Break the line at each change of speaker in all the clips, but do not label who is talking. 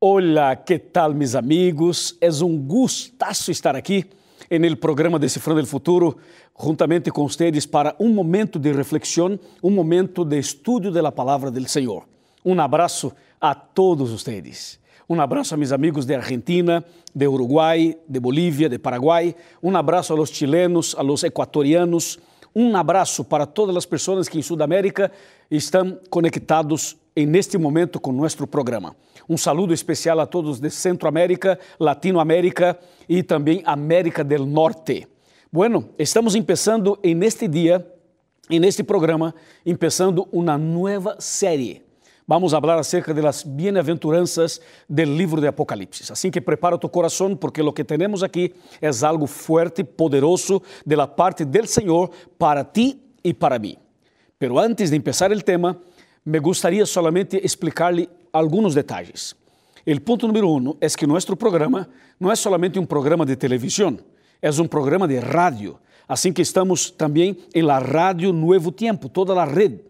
Olá, que tal, mis amigos? É um gustaço estar aqui no programa Decifrando o Futuro, juntamente com vocês para um momento de reflexão, um momento de estudo da palavra do Senhor. Um abraço a todos vocês. Um abraço a meus amigos de Argentina, de Uruguai, de Bolívia, de Paraguai. Um abraço a los chilenos, a los equatorianos. Um abraço para todas as pessoas que em Sudamérica estão conectados neste momento com nosso programa. Um saludo especial a todos de Centroamérica, Latinoamérica e também América del Norte. Bueno, estamos começando em este dia, em este programa, começando uma nova série. Vamos falar acerca de las bienaventuranças del livro de Apocalipse. Assim que prepara tu coração, porque lo que temos aqui é algo fuerte, poderoso de la parte del Senhor para ti e para mim. Pero antes de empezar el tema, me gustaría solamente explicarle algunos detalles. El punto número uno es que nuestro programa no es solamente un programa de televisión, es un programa de radio. Así que estamos también en la radio Nuevo Tiempo, toda la red.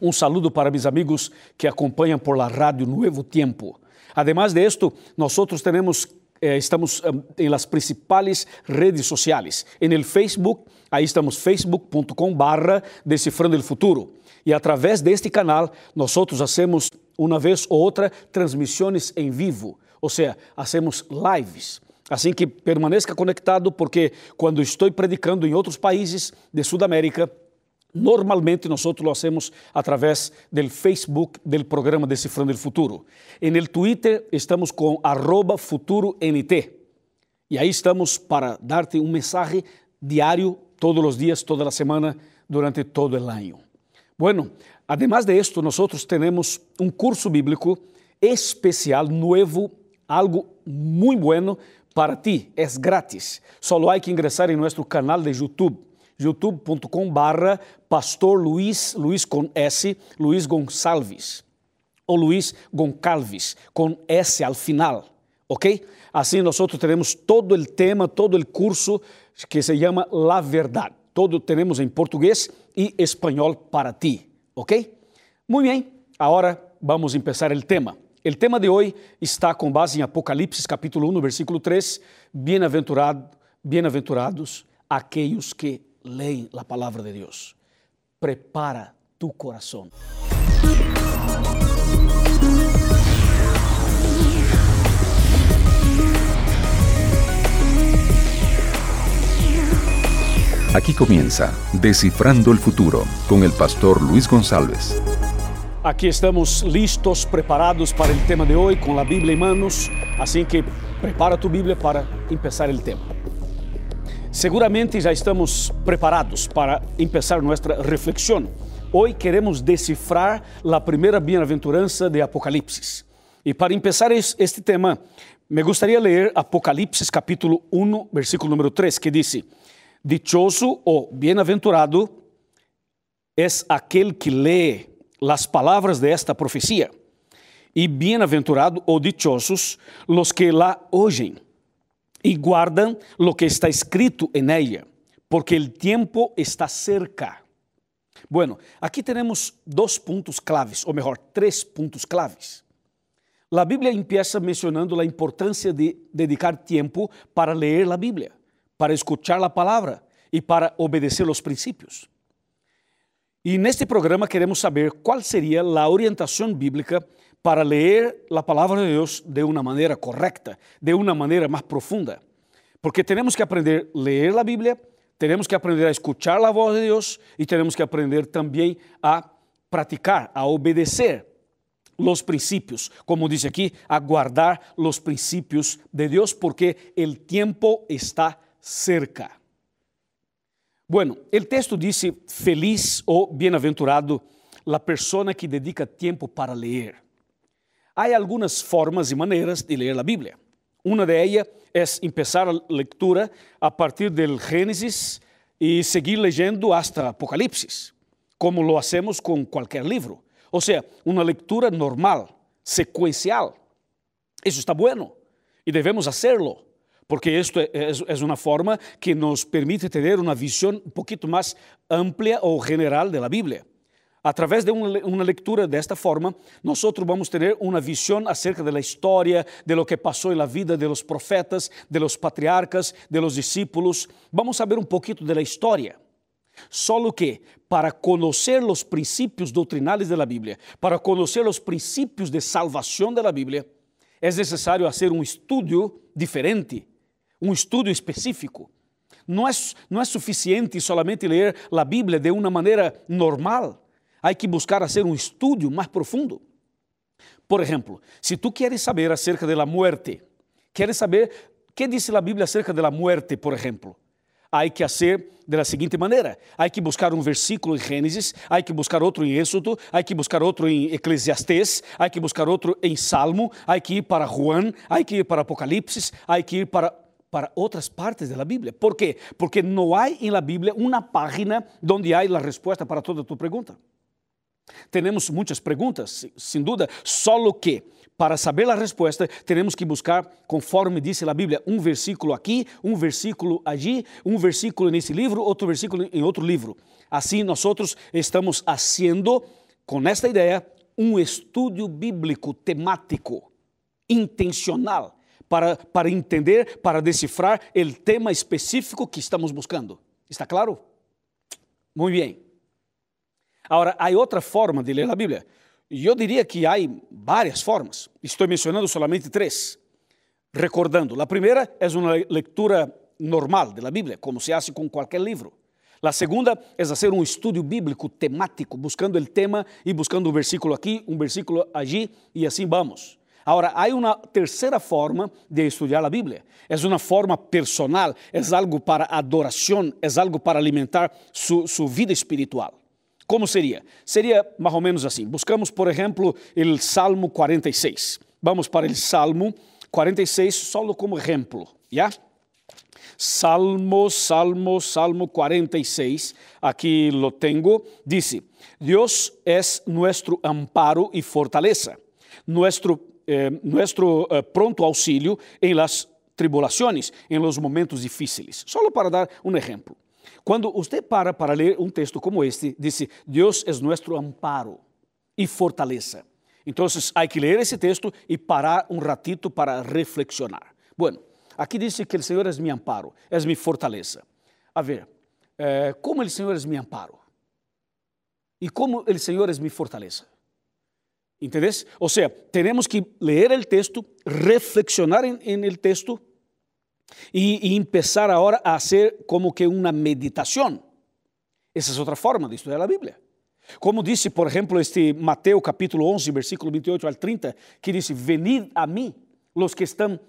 Un saludo para mis amigos que acompañan por la radio Nuevo Tiempo. Además de esto, nosotros tenemos, eh, estamos en las principales redes sociales. En el Facebook, ahí estamos facebook.com barra Decifrando el Futuro. E através deste canal, nós hacemos uma vez ou outra transmissões em vivo, ou seja, hacemos lives. Assim que permaneça conectado, porque quando estou predicando em outros países de Sudamérica, normalmente nós lo hacemos através do Facebook do programa Decifrando o Futuro. En el Twitter estamos com futuront. E aí estamos para darte um mensagem diário, todos os dias, toda a semana, durante todo o ano. Bueno, además de esto, nosotros tenemos un curso bíblico especial, nuevo, algo muy bueno para ti. Es gratis. Solo hay que ingresar en nuestro canal de YouTube youtube.com barra pastor Luis, Luis con S, Luis Gonçalves, o Luis Goncalves, con S al final, ¿ok? Así nosotros tenemos todo el tema, todo el curso que se llama La Verdad. Todo tenemos en portugués y español para ti, ¿ok? Muy bien, ahora vamos a empezar tema. El tema de hoy está con base en Apocalipsis capítulo 1, versículo 3, bienaventurado, bienaventurados aquellos que leen la palabra de Dios. Prepara tu corazón.
Aquí comienza Descifrando el Futuro con el pastor Luis González.
Aquí estamos listos, preparados para el tema de hoy con la Biblia en manos, así que prepara tu Biblia para empezar el tema. Seguramente já estamos preparados para empezar nuestra reflexión. Hoy queremos descifrar la primeira bienaventurança de Apocalipse. E para empezar este tema, me gustaría leer Apocalipse capítulo 1, versículo número 3, que dice, Dichoso o bienaventurado es aquel que lee las palabras de esta profecía, y bienaventurado o dichosos los que la oyen y guardan lo que está escrito en ella, porque el tiempo está cerca. Bueno, aqui temos dois pontos claves, ou melhor, três pontos claves. A Bíblia empieza mencionando a importância de dedicar tempo para ler a Bíblia para escuchar a palavra e para obedecer os princípios. E neste programa queremos saber qual seria a orientação bíblica para ler a palavra de Deus de uma maneira correta, de uma maneira mais profunda. Porque temos que aprender a ler a Bíblia, temos que aprender a escuchar a voz de Deus e temos que aprender também a praticar, a obedecer os princípios, como diz aqui, a guardar os princípios de Deus, porque o tempo está cerca. Bueno, el texto dice, feliz o bienaventurado la persona que dedica tiempo para leer. Hay algunas formas y maneras de leer la Biblia. Una de ellas es empezar la lectura a partir del Génesis y seguir leyendo hasta Apocalipsis, como lo hacemos con cualquier libro. O sea, una lectura normal, secuencial. Eso está bueno y debemos hacerlo porque isto é, é, é, uma forma que nos permite ter uma visão um pouquinho mais ampla ou general da Bíblia. Através de uma leitura desta forma, nós vamos ter uma visão acerca da história, de lo que passou na vida de los profetas, de los patriarcas, de los discípulos. Vamos saber um pouquinho da história. Solo que, para conhecer os princípios doutrinales da Bíblia, para conhecer os princípios de salvação da Bíblia, é necessário fazer um estudo diferente, um estudo específico. Não é, não é suficiente solamente ler a Bíblia de uma maneira normal Há que buscar fazer um estudo mais profundo. Por exemplo, se tu queres saber acerca da muerte, queres saber que diz a Bíblia acerca da muerte, por exemplo, há que fazer da seguinte maneira: há que buscar um versículo em Gênesis, há que buscar outro em Êxodo, há que buscar outro em Eclesiastés, há que buscar outro em Salmo, há que ir para Juan, há que ir para Apocalipse, há que ir para para outras partes da Bíblia. ¿Por quê? Porque não há em la Bíblia uma página onde há a resposta para toda tu pergunta. Temos muitas perguntas, sem dúvida, só que para saber a resposta, temos que buscar, conforme diz a Bíblia, um versículo aqui, um versículo allí, um versículo nesse livro, outro versículo em outro livro. Assim, nós estamos fazendo, com esta ideia, um estudo bíblico temático, intencional, para, para entender, para decifrar o tema específico que estamos buscando. Está claro? Muito bem. Agora, há outra forma de ler a Bíblia. Eu diria que há várias formas. Estou mencionando somente três. Recordando, a primeira é uma leitura normal da Bíblia, como se faz com qualquer livro. A segunda é fazer um estudo bíblico temático, buscando o tema e buscando um versículo aqui, um versículo allí, e assim vamos. Agora, há uma terceira forma de estudar a Bíblia. É uma forma personal, é algo para adoração, é algo para alimentar sua vida espiritual. Como seria? Seria mais ou menos assim. Buscamos, por exemplo, o Salmo 46. Vamos para o Salmo 46 solo como exemplo, já? Salmo, Salmo, Salmo 46, aqui lo tengo, diz: Deus é nosso amparo e fortaleza, nuestro, eh, eh, pronto auxílio em las tribulações, em los momentos difíceis. Solo para dar um exemplo. Quando você para para ler um texto como este, diz: Deus é nosso amparo e fortaleza. Então, há que ler esse texto e parar um ratito para reflexionar. Bueno, aqui diz que o Senhor é meu amparo, é minha fortaleza. A ver, eh, como o Senhor é meu amparo? E como o Senhor é minha fortaleza? Entendes? Ou seja, temos que ler o texto, reflexionar em el texto y, y empezar ahora a hacer como que una meditación. Esa es otra forma de estudiar la Biblia. Como disse, por exemplo, este Mateo capítulo 11, versículo 28 al 30, que diz: Venid a mim, los que estão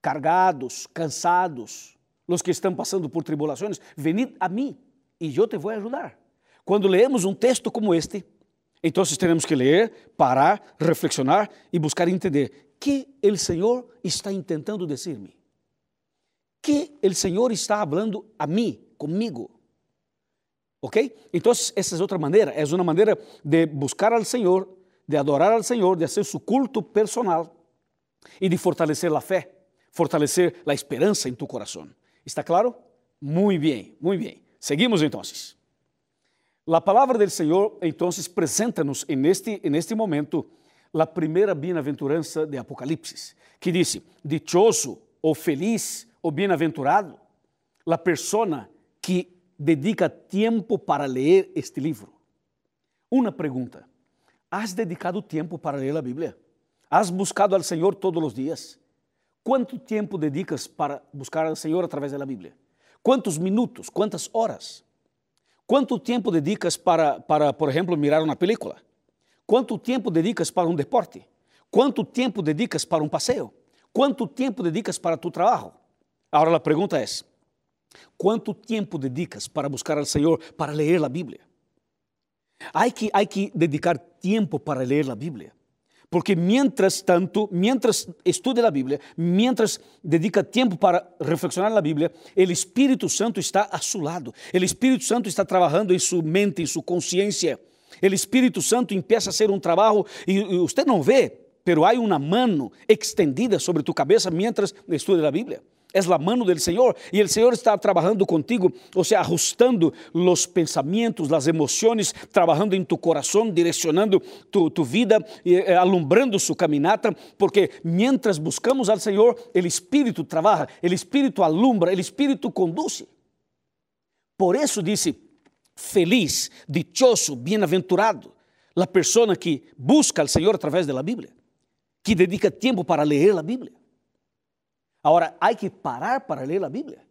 cargados, cansados, los que estão passando por tribulações, venid a mim e eu te vou ajudar. Quando leemos um texto como este, então temos que ler, parar, reflexionar e buscar entender que o Senhor está tentando dizer-me que o Senhor está falando a mim, comigo. ¿Ok? Então, essa é outra maneira, é uma maneira de buscar ao Senhor, de adorar ao Senhor, de fazer seu culto personal e de fortalecer a fé, fortalecer a esperança em tu coração. ¿Está claro? Muito bem, muito bem. Seguimos então. A palavra do Senhor, então, apresenta-nos neste, neste momento a primeira bem-aventurança de Apocalipse, que diz: Dichoso ou feliz o bem-aventurado, a persona que dedica tempo para ler este livro. Uma pergunta: ¿Has dedicado tempo para ler a Bíblia? ¿Has buscado al Senhor todos os dias? Quanto tempo dedicas para buscar al Senhor através da Bíblia? Quantos minutos? Quantas horas? Quanto tempo dedicas para, para, por exemplo, mirar uma película? Quanto tempo dedicas para um deporte? Quanto tempo dedicas para um passeio? Quanto tempo dedicas para tu trabalho? Agora a pergunta é: quanto tempo dedicas para buscar ao Senhor, para ler a Bíblia? Há que, há que dedicar tempo para ler a Bíblia. Porque mientras tanto, mientras estuda a Bíblia, mientras dedica tempo para reflexionar na Bíblia, o Espírito Santo está a seu lado. O Espírito Santo está trabalhando em sua mente, em sua consciência. O Espírito Santo empieza a ser um trabalho e, você não vê, pero há uma mano extendida sobre tu cabeça mientras estuda a Bíblia. Es la mano del Señor y el Señor está trabajando contigo, o sea, ajustando los pensamientos, las emociones, trabajando en tu corazón, direccionando tu, tu vida, eh, alumbrando su caminata, porque mientras buscamos al Señor, el Espíritu trabaja, el Espíritu alumbra, el Espíritu conduce. Por eso dice, feliz, dichoso, bienaventurado, la persona que busca al Señor a través de la Biblia, que dedica tiempo para leer la Biblia. Ahora, hay que parar para leer la Biblia.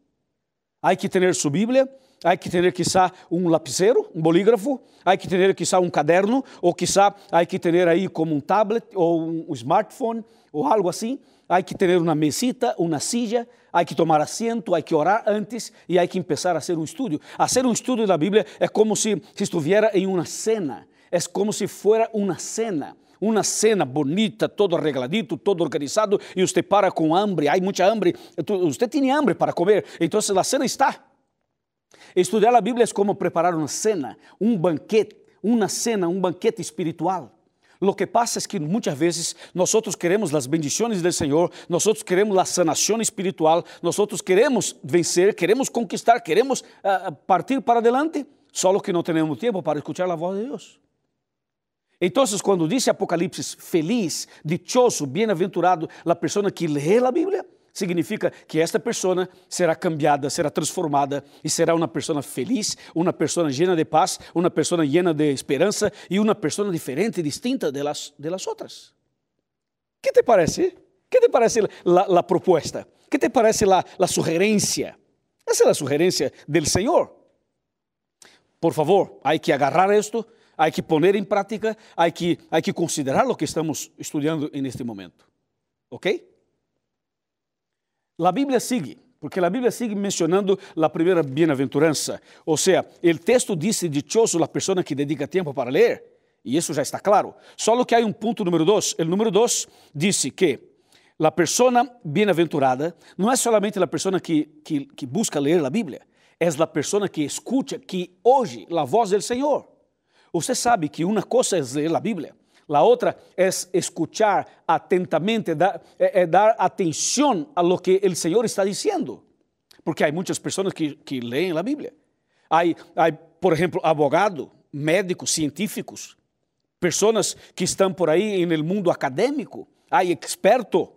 Hay que tener su Biblia, hay que tener quizá un lapicero, un bolígrafo, hay que tener quizá un caderno, o quizá hay que tener ahí como un tablet o un smartphone o algo así. Hay que tener una mesita, una silla, hay que tomar asiento, hay que orar antes y hay que empezar a hacer un estudio. Hacer un estudio de la Biblia es como si, si estuviera en una cena, es como si fuera una cena. Uma cena bonita, todo arregladito, todo organizado, e você para com hambre, há muita hambre, você tem hambre para comer, então a cena está. Estudar a Bíblia é como preparar uma cena, um banquete, uma cena, um banquete espiritual. Lo que pasa es que muchas veces nosotros queremos las bendiciones del Señor, nosotros queremos la sanación espiritual, nosotros queremos vencer, queremos conquistar, queremos uh, partir para adelante, solo que no tenemos tiempo para escuchar la voz de Dios. Então, quando disse Apocalipse, feliz, dichoso, bem-aventurado, a pessoa que lê a Bíblia, significa que esta pessoa será cambiada, será transformada e será uma pessoa feliz, uma pessoa llena de paz, uma pessoa llena de esperança e uma pessoa diferente, distinta de las, de las outras. Que te parece? Que te parece a proposta? Que te parece a sugerência? Essa é a sugerência do Senhor. Por favor, há que agarrar isto hay que poner en práctica, hay que, hay que considerar lo que estamos estudiando en este momento. ¿Ok? La Bíblia sigue, porque a Bíblia sigue mencionando a primeira bem-aventurança. Ou seja, o texto diz dichoso a pessoa que dedica tempo para ler, e isso já está claro. Só que há um ponto número dois. O número dois diz que a pessoa bem-aventurada não é somente a pessoa que, que, que busca ler a Bíblia, é a pessoa que escuta, que ouve a voz do Senhor. Você sabe que uma coisa é ler a Bíblia, a outra é escuchar atentamente, dar, é, é dar atenção a lo que o Senhor está dizendo. Porque há muitas pessoas que, que leem a Bíblia. Há, há, por exemplo, abogados, médicos, científicos, pessoas que estão por aí no mundo acadêmico, há expertos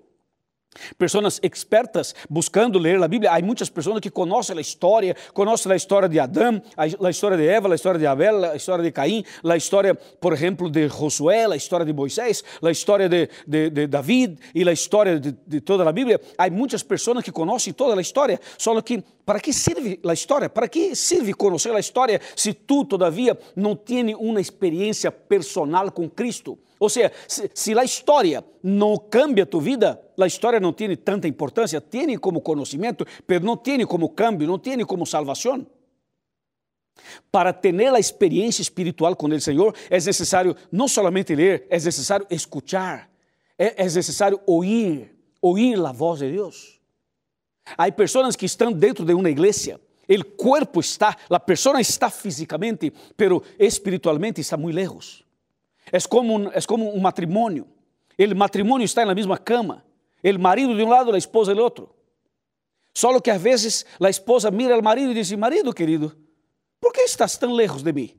Pessoas expertas buscando ler a Bíblia. Há muitas pessoas que conhecem a história, conhecem a história de Adão, a história de Eva, a história de Abel, a história de Caim, a história, por exemplo, de Josué, a história de Moisés, a história de, de, de David e a história de, de, toda a Bíblia. Há muitas pessoas que conhecem toda a história, só que para que serve a história? Para que serve conhecer a história se tu, todavia, não tens uma experiência personal com Cristo? Ou seja, se, se a história não cambia tu vida, a história não tem tanta importância, tem como conhecimento, mas não tem como cambio, não tem como salvação. Para ter a experiência espiritual com o Senhor, é necessário não somente ler, é necessário escuchar, é, é necessário ouvir, ouvir a voz de Deus. Há pessoas que estão dentro de uma igreja, o corpo está, a pessoa está fisicamente, pero espiritualmente está muito lejos. É como é como um matrimônio. O matrimônio está na mesma cama. O marido de um lado, a esposa do outro. Só que às vezes a esposa mira ao marido e diz: Marido querido, por que estás tão lejos de mim?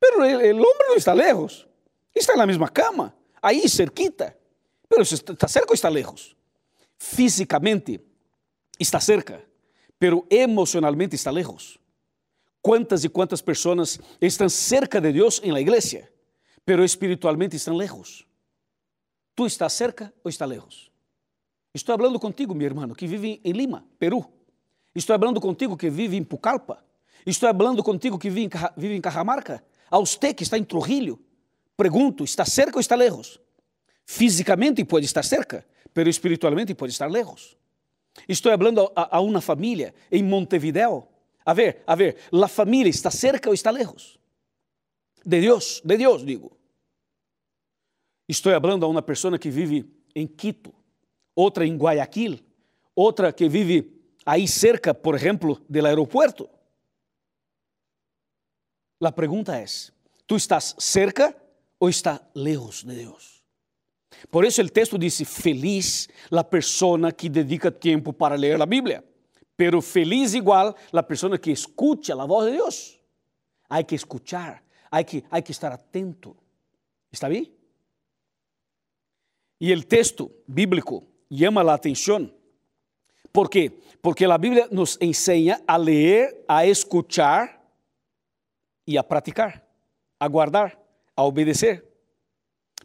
Pero o homem não está lejos. Está na mesma cama, aí cerquita. Pero está cerca ou está lejos? Fisicamente está cerca, pero emocionalmente está lejos. Quantas e quantas pessoas estão cerca de Deus em la igreja, pero espiritualmente estão lejos. Tu estás cerca ou está lejos? Estou falando contigo, meu irmão, que vive em Lima, Peru. Estou falando contigo que vive em Pucallpa. Estou falando contigo que vive em, vive em Cajamarca. A você que está em Trujillo. Pergunto, está cerca ou está lejos? Fisicamente pode estar cerca, pero espiritualmente pode estar lejos. Estou falando a, a uma família em Montevideo. A ver, a ver, a família está cerca ou está lejos? De Deus, de Deus, digo. Estou falando a uma pessoa que vive em Quito, outra em Guayaquil, outra que vive aí cerca, por exemplo, do aeroporto. A pergunta é: tu estás cerca ou está lejos de Deus? Por isso o texto diz: feliz a pessoa que dedica tempo para ler a Bíblia, pero feliz igual a pessoa que escucha a voz de Deus. Há que escuchar, há que, há que estar atento. ¿Está bem? E o texto bíblico chama a atenção. ¿Por quê? Porque a Bíblia nos ensina a ler, a escuchar e a praticar, a guardar, a obedecer.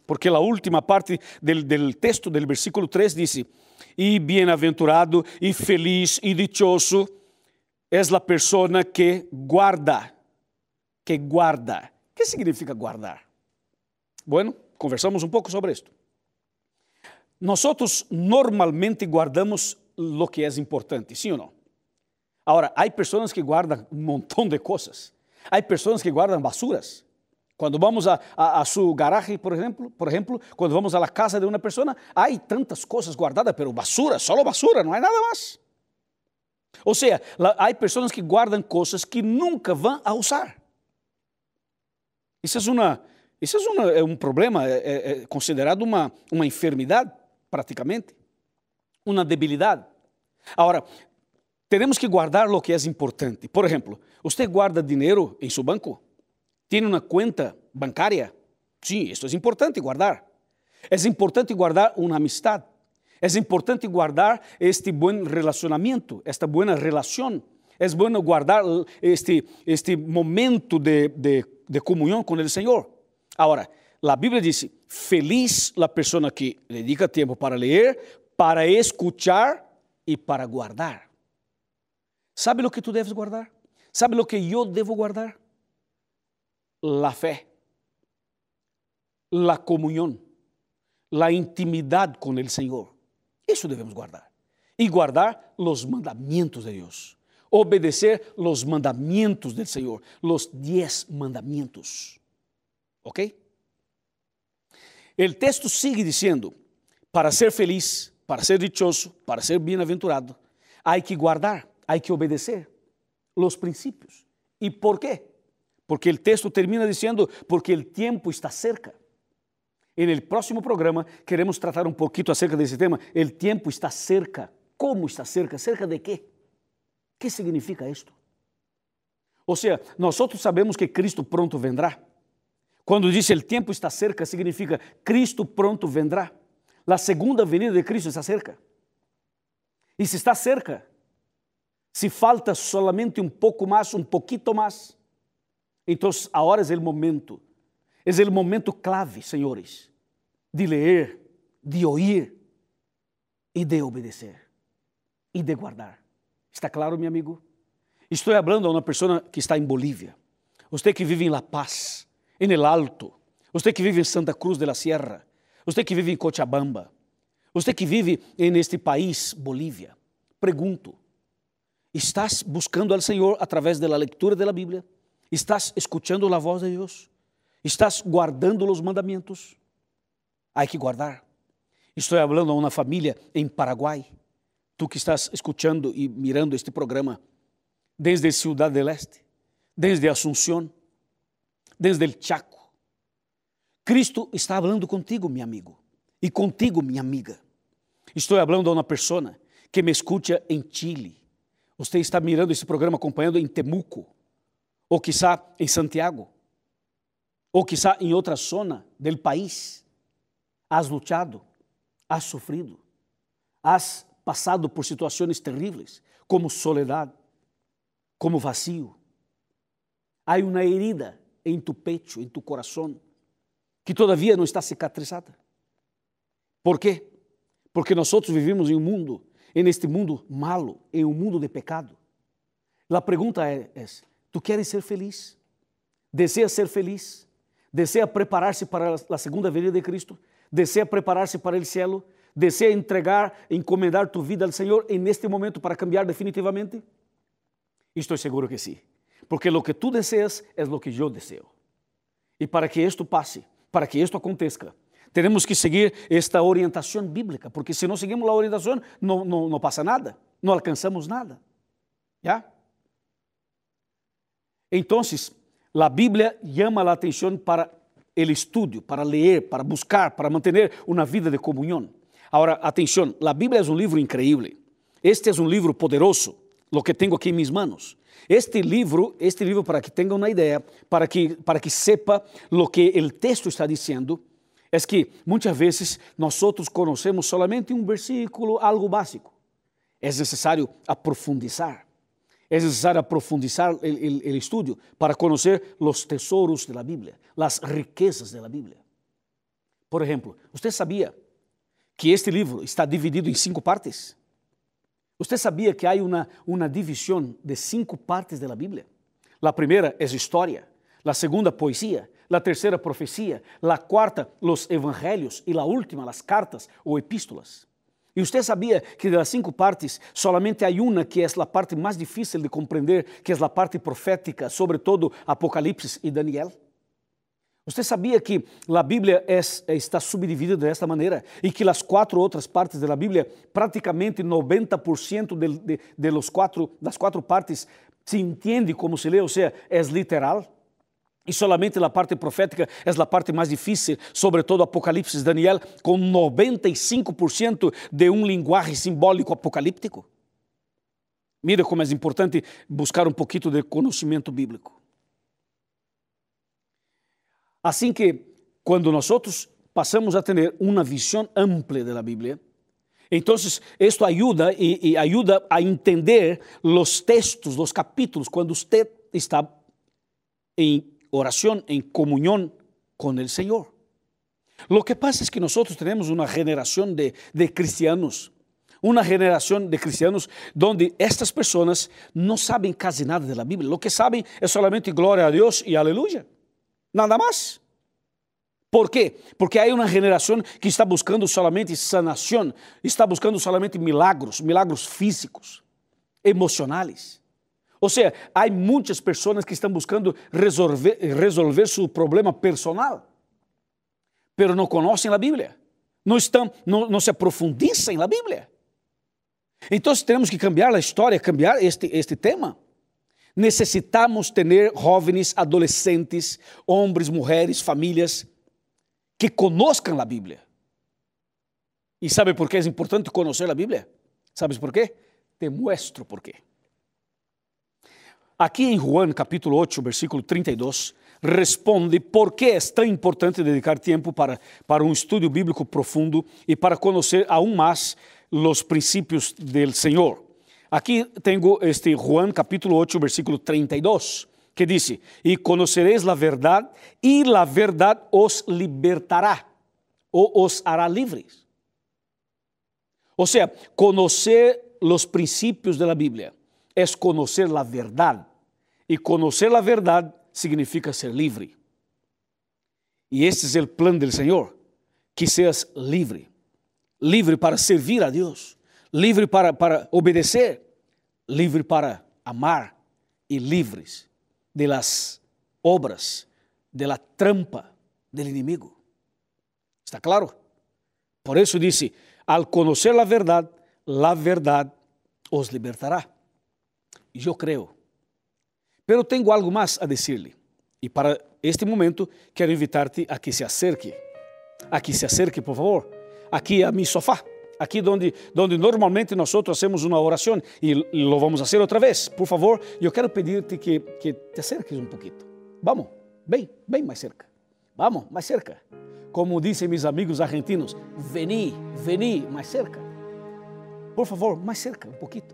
Porque a última parte del, del texto, del versículo 3, diz: E bem-aventurado, e feliz, e dichoso é a pessoa que guarda. Que guarda. Que significa guardar? Bueno, conversamos um pouco sobre isto. Nós normalmente guardamos o que é importante, sim ou não? Agora, há pessoas que guardam um montão de coisas. Há pessoas que guardam basuras. Quando vamos a, a, a sua garagem, por exemplo, por exemplo, quando vamos à casa de uma pessoa, há tantas coisas guardadas, pero basura, só basura, não há nada mais. Ou seja, há pessoas que guardam coisas que nunca vão a usar. Isso é, uma, isso é, uma, é um problema, é, é, é considerado uma, uma enfermidade, praticamente, uma debilidade. Agora, temos que guardar o que é importante. Por exemplo, você guarda dinheiro em seu banco? Tem uma conta bancária? Sim, isso é importante guardar. É importante guardar uma amistade. É importante guardar este bom relacionamento, esta boa relação. É bom guardar este, este momento de, de, de comunhão com o Senhor. Agora, a Bíblia diz: Feliz a pessoa que dedica tempo para ler, para escuchar e para guardar. ¿Sabe o que tu deves guardar? ¿Sabe o que eu devo guardar? La fé, la comunhão, la intimidade com o Senhor. Isso devemos guardar. E guardar os mandamentos de Deus. Obedecer os mandamentos do Senhor, os dez mandamentos. Ok? O texto sigue dizendo: para ser feliz, para ser dichoso, para ser bem-aventurado, há que guardar hay que obedecer los principios. ¿Y por qué? Porque el texto termina diciendo, porque el tiempo está cerca. En el próximo programa queremos tratar un poquito acerca de ese tema. El tiempo está cerca. ¿Cómo está cerca? ¿Cerca de qué? ¿Qué significa esto? O sea, nosotros sabemos que Cristo pronto vendrá. Quando diz el tempo está cerca, significa Cristo pronto vendrá. La segunda venida de Cristo está cerca. E se está cerca, se falta solamente um pouco mais, um pouquito mais, então agora é o momento, é o momento clave, senhores, de ler, de ouvir e de obedecer e de guardar. Está claro, meu amigo? Estou falando a uma pessoa que está em Bolívia, você que vive em La Paz, em El Alto, você que vive em Santa Cruz de la Sierra, você que vive em Cochabamba, você que vive neste país, Bolívia. Pergunto, ¿Estás buscando al Señor a través de la lectura de la Biblia? ¿Estás escuchando la voz de Dios? ¿Estás guardando los mandamientos? Hay que guardar. Estou falando a uma família em Paraguai. Tu que estás escutando e mirando este programa desde Ciudad del Este, desde Asunción, desde el Chaco. Cristo está falando contigo, meu amigo, e contigo, minha amiga. Estou falando a uma pessoa que me escuta em Chile, você está mirando esse programa, acompanhando em Temuco, ou quizá em Santiago, ou quizá em outra zona do país. Has lutado, has sofrido, has passado por situações terríveis, como soledade, como vazio. Há uma herida em tu pecho, em tu coração, que todavia não está cicatrizada. Por quê? Porque nós vivimos em um mundo en este mundo malo, en un mundo de pecado. La pregunta es, ¿tú quieres ser feliz? ¿Deseas ser feliz? ¿Desea prepararse para la segunda venida de Cristo? ¿Desea prepararse para el cielo? ¿Desea entregar, encomendar tu vida al Señor en este momento para cambiar definitivamente? Estoy seguro que sí, porque lo que tú deseas es lo que yo deseo. Y para que esto pase, para que esto acontezca, Teremos que seguir esta orientação bíblica, porque se não seguimos a orientação, não, não, não passa nada, não alcançamos nada. ¿Ya? Então, a Bíblia chama a atenção para o estudio, para ler, para buscar, para manter uma vida de comunhão. Agora, atenção, a Bíblia é um livro increíble. Este é um livro poderoso, lo que tenho aqui em minhas manos. Este livro, este livro para que tenha uma ideia, para que para que sepa lo que o texto está dizendo, é que muitas vezes nós conhecemos solamente um versículo, algo básico. É necessário aprofundizar. É necessário aprofundizar o estudo para conhecer os tesouros da Bíblia, as riquezas da Bíblia. Por exemplo, você sabia que este livro está dividido em cinco partes? Você sabia que há uma, uma divisão de cinco partes da Bíblia? A primeira é história, a segunda, poesia, a terceira, profecia, a quarta, os evangelhos e a última, as cartas ou epístolas. E você sabia que das cinco partes, solamente há uma que é a parte mais difícil de compreender, que é a parte profética, sobretudo Apocalipse e Daniel? Você sabia que a Bíblia é, está subdividida desta maneira e que as quatro outras partes da Bíblia, praticamente 90% de, de, de los quatro, das quatro partes se entende como se lê, ou seja, é literal? E solamente a parte profética é a parte mais difícil, sobretudo Apocalipse e Daniel, com 95% de um linguagem simbólico apocalíptico. Mira como é importante buscar um pouquinho de conhecimento bíblico. Assim que, quando nós passamos a ter uma visão ampla da Bíblia, então, isto ajuda e, e, ajuda a entender os textos, os capítulos, quando você está em oración, en comunión con el Señor. Lo que pasa es que nosotros tenemos una generación de, de cristianos, una generación de cristianos donde estas personas no saben casi nada de la Biblia. Lo que saben es solamente gloria a Dios y aleluya. Nada más. ¿Por qué? Porque hay una generación que está buscando solamente sanación, está buscando solamente milagros, milagros físicos, emocionales. Ou seja, há muitas pessoas que estão buscando resolver, resolver seu problema personal, mas não conhecem a Bíblia, não, estão, não, não se aprofundizam na Bíblia. Então, temos que cambiar a história, cambiar este, este tema. Necessitamos ter jovens, adolescentes, homens, mulheres, famílias que conozcam a Bíblia. E sabe por que é importante conhecer a Bíblia? Sabes por quê? Te mostro por quê. Aqui em Juan capítulo 8, versículo 32, responde por que é tão importante dedicar tempo para, para um estudo bíblico profundo e para conhecer aún mais os princípios do Senhor. Aqui tenho este Juan capítulo 8, versículo 32, que diz: E conhecereis a verdade, e a verdade os libertará, ou os hará livres. Ou seja, conhecer os princípios da Bíblia é conhecer a verdade. E conhecer a verdade significa ser livre. E este é o plano do Senhor, que seas livre. Livre para servir a Deus, livre para, para obedecer, livre para amar e livres de las obras, de la trampa del inimigo. ¿Está claro? Por isso disse: al conhecer a verdade, a verdade os libertará. E eu creio Pero tenho algo mais a dizer-lhe. E para este momento quero invitar-te a que se acerque. A que se acerque, por favor. Aqui a mi sofá. Aqui onde, onde normalmente nós hacemos uma oração e lo vamos fazer outra vez. Por favor, eu quero pedir-te que, que te acerques um pouquinho. Vamos, bem, bem mais cerca. Vamos, mais cerca. Como dizem meus amigos argentinos, veni, veni, mais cerca. Por favor, mais cerca, um pouquinho.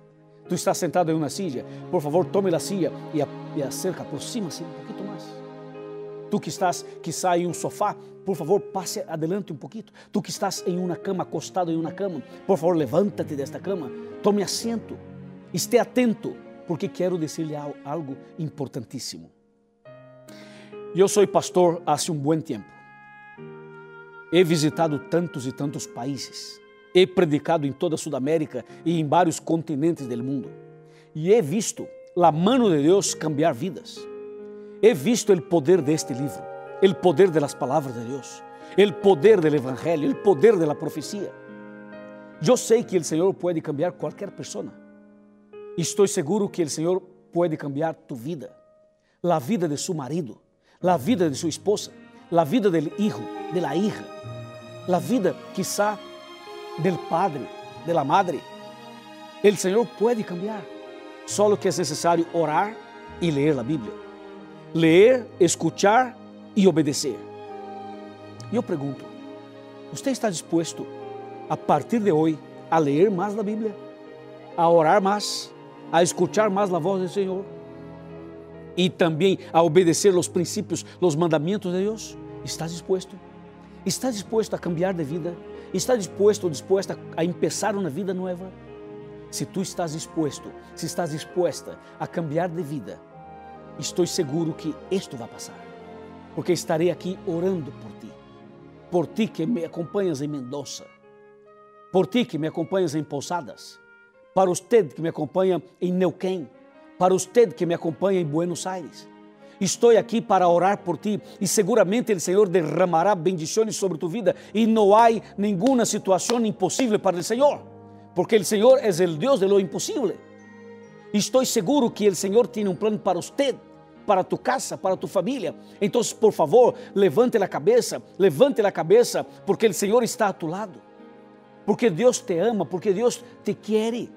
Tu estás sentado em uma silla, por favor, tome a silla e, acerca, aproxima-se um pouquinho. Tu que estás quizá em um sofá, por favor, passe adelante um pouquinho. Tu que estás em uma cama, acostado em uma cama, por favor, levanta-te desta cama, tome assento, esteja atento, porque quero dizer-lhe algo importantíssimo. Eu sou pastor há um bom tempo. He visitado tantos e tantos países He predicado em toda a Sudamérica e em vários continentes do mundo. E he visto a mano de Deus cambiar vidas. He visto o poder deste livro, o poder das palavras de Deus, o poder do Evangelho, o poder da profecia. Eu sei que o Senhor pode cambiar qualquer pessoa. Estou seguro que o Senhor pode cambiar tu vida, a vida de seu marido, a vida de sua esposa, la vida del hijo, de la hija, la vida quizá del padre, de la madre. El Señor puede cambiar, solo que es necesario orar y leer la Biblia. Leer, escuchar y obedecer. Yo pregunto, ¿usted está dispuesto a partir de hoy a leer más la Biblia? ¿A orar más? ¿A escuchar más la voz del Señor? y también a obedecer los principios, los mandamientos de Dios? ¿Estás dispuesto? ¿Estás dispuesto a cambiar de vida? ¿Estás dispuesto o dispuesta a empezar uma vida nova? Se tu estás disposto, se estás disposta a cambiar de vida, estou seguro que isto vai passar, porque estarei aqui orando por ti, por ti que me acompanhas em Mendoza, por ti que me acompanhas em Pousadas, para você que me acompanha em Neuquén, para você que me acompanha em Buenos Aires. Estou aqui para orar por ti e seguramente o Senhor derramará bendições sobre tu vida e não há nenhuma situação impossível para o Senhor, porque o Senhor é o Deus de lo impossível. Estou seguro que o Senhor tem um plano para você, para tu casa, para tu família. Então, por favor, levante a cabeça, levante a cabeça, porque o Senhor está a tu lado. Porque Deus te ama, porque Deus te quer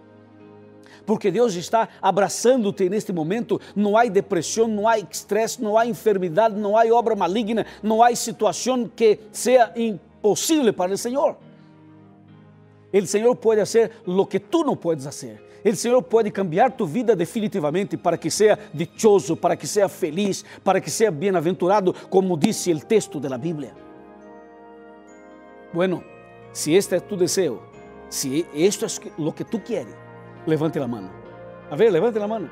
porque Deus está abraçando-te neste momento. Não há depressão, não há estresse, não há enfermidade, não há obra maligna, não há situação que seja impossível para o Senhor. O Senhor pode fazer o que tu não podes fazer. O Senhor pode cambiar tu vida definitivamente para que seja dichoso, para que seja feliz, para que seja bem-aventurado, como disse o texto da Bíblia. Bueno, se este é tu desejo, se isto é o que tu queres, Levante la mano. A ver, levante la mano.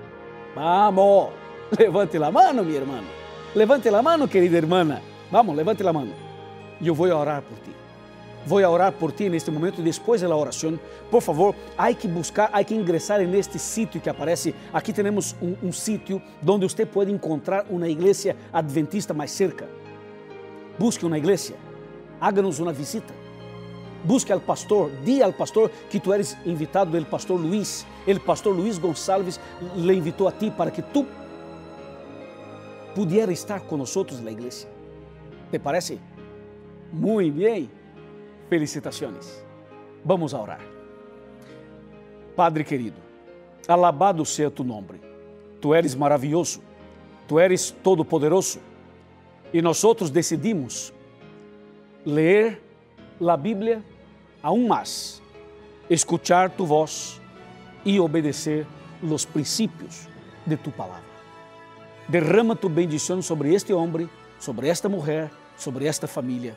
Vamos, levante la mano, mi hermano. Levante la mano, querida hermana. Vamos, levante la mano. Eu vou orar por ti. Vou orar por ti neste momento, depois da oração. Por favor, há que buscar, há que ingressar neste sítio que aparece. Aqui temos um, um sítio onde você pode encontrar uma igreja adventista mais cerca. Busque uma igreja. Háganos uma visita. Busque al pastor, di al pastor que tu eres invitado del pastor Luis. El pastor Luis Gonçalves le invitó a ti para que tú pudieras estar con nosotros en la iglesia. ¿Te parece? Muy bien. Felicitaciones. Vamos a orar. Padre querido, alabado seja tu nome. Tu eres maravilhoso. Tu eres todo-poderoso. E nós outros decidimos ler la Bíblia aún más, escuchar tu voz y obedecer los principios de tu palabra. Derrama tu bendición sobre este hombre, sobre esta mujer, sobre esta familia.